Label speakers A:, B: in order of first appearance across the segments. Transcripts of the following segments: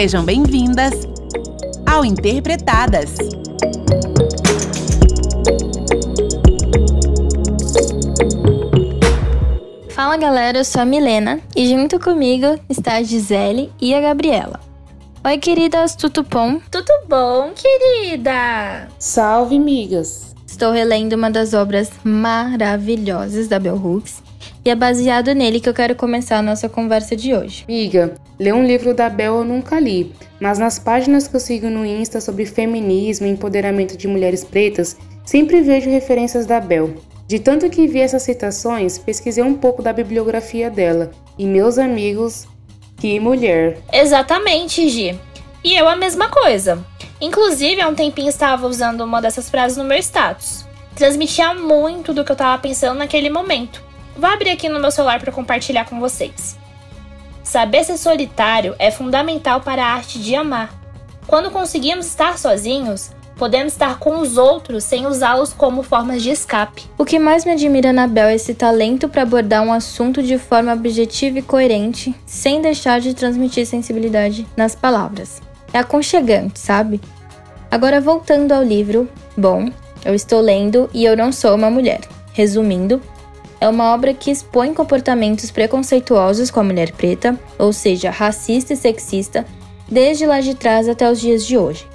A: Sejam bem-vindas ao Interpretadas.
B: Fala galera, eu sou a Milena e junto comigo está a Gisele e a Gabriela. Oi, queridas, tudo bom?
C: Tudo bom, querida?
D: Salve, migas!
B: Estou relendo uma das obras maravilhosas da Bell Hooks e é baseado nele que eu quero começar a nossa conversa de hoje.
D: Miga, ler um livro da Bell eu nunca li, mas nas páginas que eu sigo no Insta sobre feminismo e empoderamento de mulheres pretas, sempre vejo referências da Bell. De tanto que vi essas citações, pesquisei um pouco da bibliografia dela e meus amigos que mulher.
C: Exatamente, Gi. E eu a mesma coisa. Inclusive, há um tempinho estava usando uma dessas frases no meu status. Transmitia muito do que eu estava pensando naquele momento. Vou abrir aqui no meu celular para compartilhar com vocês. Saber ser solitário é fundamental para a arte de amar. Quando conseguimos estar sozinhos, podemos estar com os outros sem usá-los como formas de escape.
B: O que mais me admira na Bel é esse talento para abordar um assunto de forma objetiva e coerente, sem deixar de transmitir sensibilidade nas palavras. É aconchegante, sabe? Agora voltando ao livro, bom, eu estou lendo e eu não sou uma mulher. Resumindo, é uma obra que expõe comportamentos preconceituosos com a mulher preta, ou seja, racista e sexista, desde lá de trás até os dias de hoje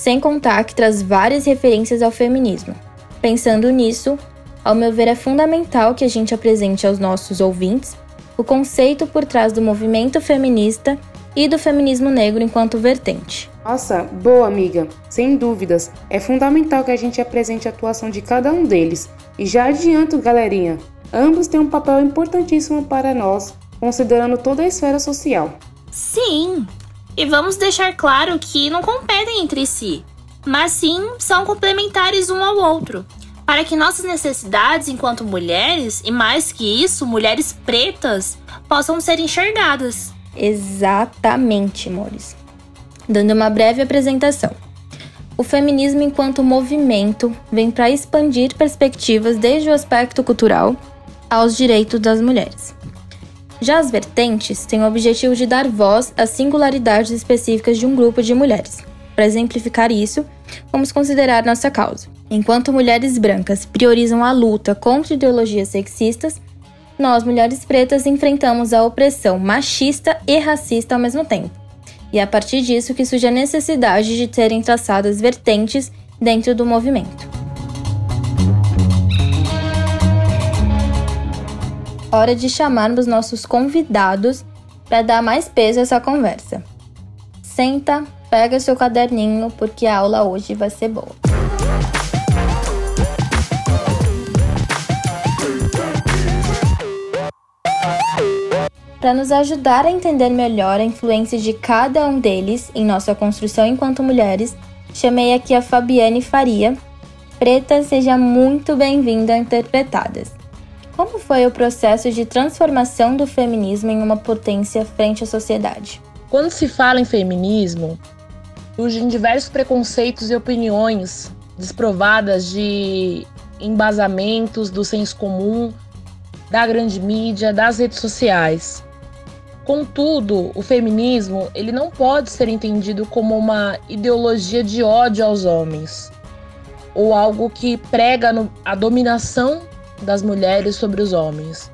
B: sem contar que traz várias referências ao feminismo. Pensando nisso, ao meu ver, é fundamental que a gente apresente aos nossos ouvintes o conceito por trás do movimento feminista e do feminismo negro enquanto vertente.
D: Nossa, boa amiga, sem dúvidas. É fundamental que a gente apresente a atuação de cada um deles. E já adianto, galerinha, ambos têm um papel importantíssimo para nós, considerando toda a esfera social.
C: Sim, e vamos deixar claro que não competem entre si, mas sim são complementares um ao outro, para que nossas necessidades enquanto mulheres, e mais que isso, mulheres pretas, possam ser enxergadas.
B: Exatamente, amores. Dando uma breve apresentação. O feminismo, enquanto movimento, vem para expandir perspectivas desde o aspecto cultural aos direitos das mulheres. Já as vertentes têm o objetivo de dar voz às singularidades específicas de um grupo de mulheres. Para exemplificar isso, vamos considerar nossa causa. Enquanto mulheres brancas priorizam a luta contra ideologias sexistas, nós, mulheres pretas, enfrentamos a opressão machista e racista ao mesmo tempo. E é a partir disso que surge a necessidade de terem traçadas vertentes dentro do movimento. hora de chamarmos nossos convidados para dar mais peso a essa conversa. Senta, pega seu caderninho, porque a aula hoje vai ser boa. Para nos ajudar a entender melhor a influência de cada um deles em nossa construção enquanto mulheres, chamei aqui a Fabiane Faria. Preta, seja muito bem-vinda a Interpretadas. Como foi o processo de transformação do feminismo em uma potência frente à sociedade?
E: Quando se fala em feminismo, surgem diversos preconceitos e opiniões desprovadas de embasamentos do senso comum, da grande mídia, das redes sociais. Contudo, o feminismo ele não pode ser entendido como uma ideologia de ódio aos homens ou algo que prega a dominação das mulheres sobre os homens.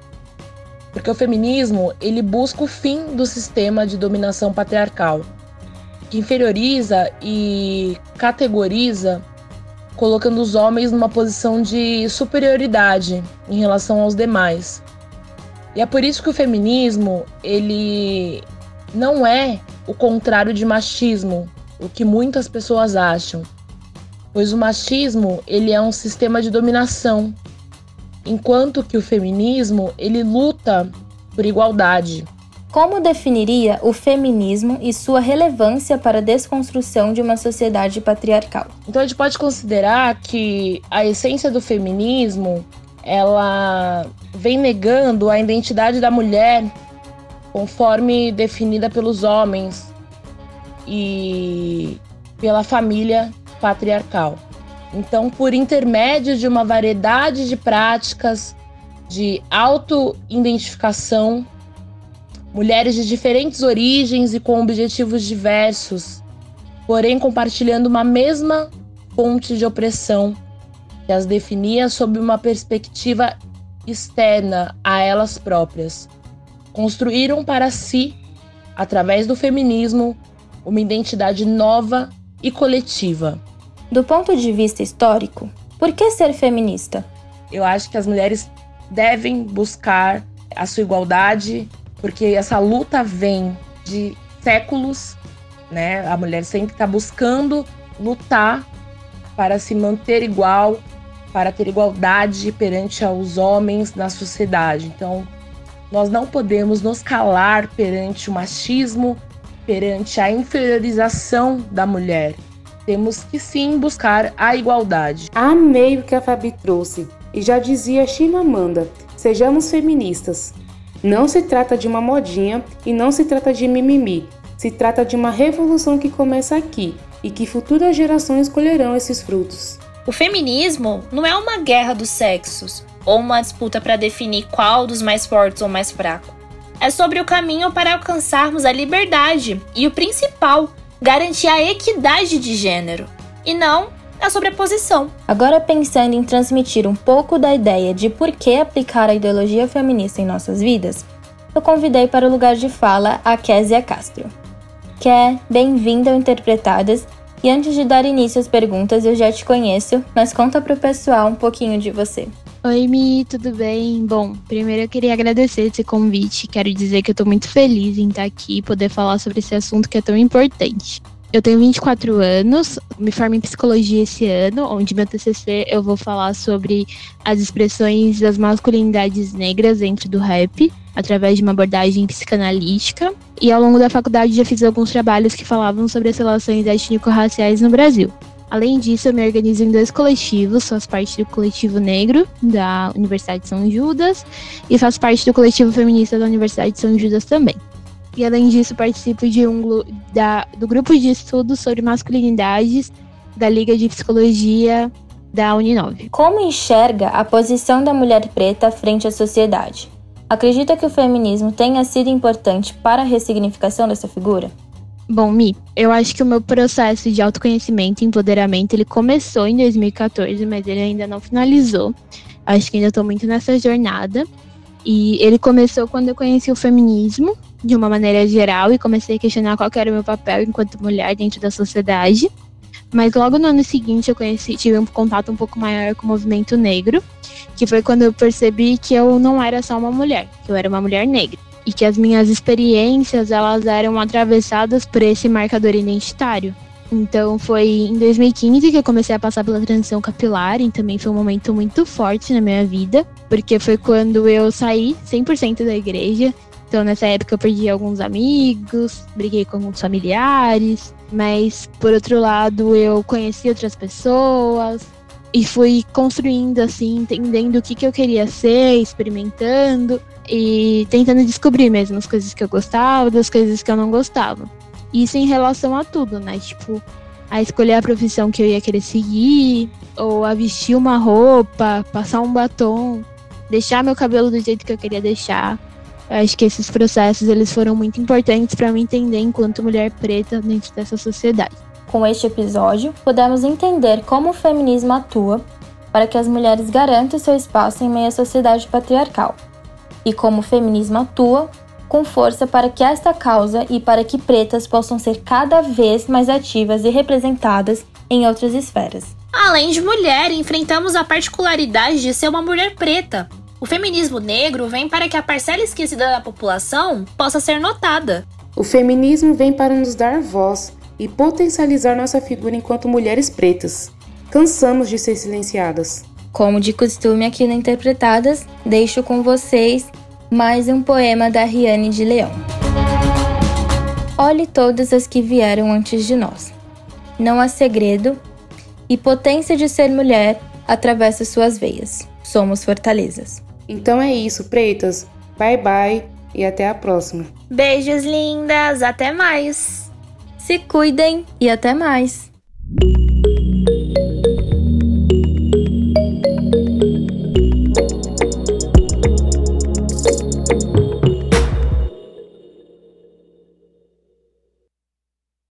E: Porque o feminismo, ele busca o fim do sistema de dominação patriarcal, que inferioriza e categoriza, colocando os homens numa posição de superioridade em relação aos demais. E é por isso que o feminismo, ele não é o contrário de machismo, o que muitas pessoas acham. Pois o machismo, ele é um sistema de dominação enquanto que o feminismo ele luta por igualdade.
B: Como definiria o feminismo e sua relevância para a desconstrução de uma sociedade patriarcal?
E: Então a gente pode considerar que a essência do feminismo ela vem negando a identidade da mulher conforme definida pelos homens e pela família patriarcal. Então, por intermédio de uma variedade de práticas de auto-identificação, Mulheres de diferentes origens e com objetivos diversos, porém compartilhando uma mesma fonte de opressão que as definia sob uma perspectiva externa a elas próprias. Construíram para si, através do feminismo, uma identidade nova e coletiva.
B: Do ponto de vista histórico, por que ser feminista?
E: Eu acho que as mulheres devem buscar a sua igualdade, porque essa luta vem de séculos, né? A mulher sempre está buscando lutar para se manter igual, para ter igualdade perante aos homens na sociedade. Então, nós não podemos nos calar perante o machismo, perante a inferiorização da mulher. Temos que sim buscar a igualdade.
D: Amei o que a Fabi trouxe. E já dizia Chimamanda, sejamos feministas. Não se trata de uma modinha e não se trata de mimimi. Se trata de uma revolução que começa aqui e que futuras gerações colherão esses frutos.
C: O feminismo não é uma guerra dos sexos ou uma disputa para definir qual dos mais fortes ou mais fraco. É sobre o caminho para alcançarmos a liberdade e o principal, garantir a equidade de gênero. E não a posição.
B: Agora, pensando em transmitir um pouco da ideia de por que aplicar a ideologia feminista em nossas vidas, eu convidei para o lugar de fala a Késia Castro. Ké, bem-vinda ao Interpretadas. E antes de dar início às perguntas, eu já te conheço, mas conta para o pessoal um pouquinho de você.
F: Oi, Mi, tudo bem? Bom, primeiro eu queria agradecer esse convite. Quero dizer que eu estou muito feliz em estar aqui e poder falar sobre esse assunto que é tão importante. Eu tenho 24 anos, me formo em psicologia esse ano, onde meu TCC eu vou falar sobre as expressões das masculinidades negras dentro do rap, através de uma abordagem psicanalítica. E ao longo da faculdade já fiz alguns trabalhos que falavam sobre as relações étnico-raciais no Brasil. Além disso, eu me organizo em dois coletivos, faço parte do coletivo negro da Universidade de São Judas e faço parte do coletivo feminista da Universidade de São Judas também. E além disso, participo de um da, do grupo de estudos sobre masculinidades da Liga de Psicologia da Uninove.
B: Como enxerga a posição da mulher preta frente à sociedade? Acredita que o feminismo tenha sido importante para a ressignificação dessa figura?
F: Bom, Mi, eu acho que o meu processo de autoconhecimento e empoderamento ele começou em 2014, mas ele ainda não finalizou. Acho que ainda estou muito nessa jornada. E ele começou quando eu conheci o feminismo, de uma maneira geral, e comecei a questionar qual era o meu papel enquanto mulher dentro da sociedade. Mas logo no ano seguinte eu conheci, tive um contato um pouco maior com o movimento negro, que foi quando eu percebi que eu não era só uma mulher, que eu era uma mulher negra. E que as minhas experiências, elas eram atravessadas por esse marcador identitário. Então foi em 2015 que eu comecei a passar pela transição capilar e também foi um momento muito forte na minha vida, porque foi quando eu saí 100% da igreja. Então nessa época eu perdi alguns amigos, briguei com alguns familiares, mas por outro lado eu conheci outras pessoas e fui construindo assim, entendendo o que, que eu queria ser, experimentando e tentando descobrir mesmo as coisas que eu gostava, das coisas que eu não gostava. Isso em relação a tudo, né? Tipo, a escolher a profissão que eu ia querer seguir, ou a vestir uma roupa, passar um batom, deixar meu cabelo do jeito que eu queria deixar. Eu acho que esses processos eles foram muito importantes para me entender enquanto mulher preta dentro dessa sociedade.
B: Com este episódio, pudemos entender como o feminismo atua para que as mulheres garantam seu espaço em meio à sociedade patriarcal e como o feminismo atua com força para que esta causa e para que pretas possam ser cada vez mais ativas e representadas em outras esferas.
C: Além de mulher, enfrentamos a particularidade de ser uma mulher preta. O feminismo negro vem para que a parcela esquecida da população possa ser notada.
D: O feminismo vem para nos dar voz e potencializar nossa figura enquanto mulheres pretas. Cansamos de ser silenciadas.
B: Como de costume aqui no Interpretadas, deixo com vocês mais um poema da Riane de Leão. Olhe todas as que vieram antes de nós. Não há segredo, e potência de ser mulher atravessa suas veias. Somos fortalezas.
D: Então é isso, pretas. Bye bye e até a próxima.
C: Beijos lindas, até mais.
B: Se cuidem e até mais.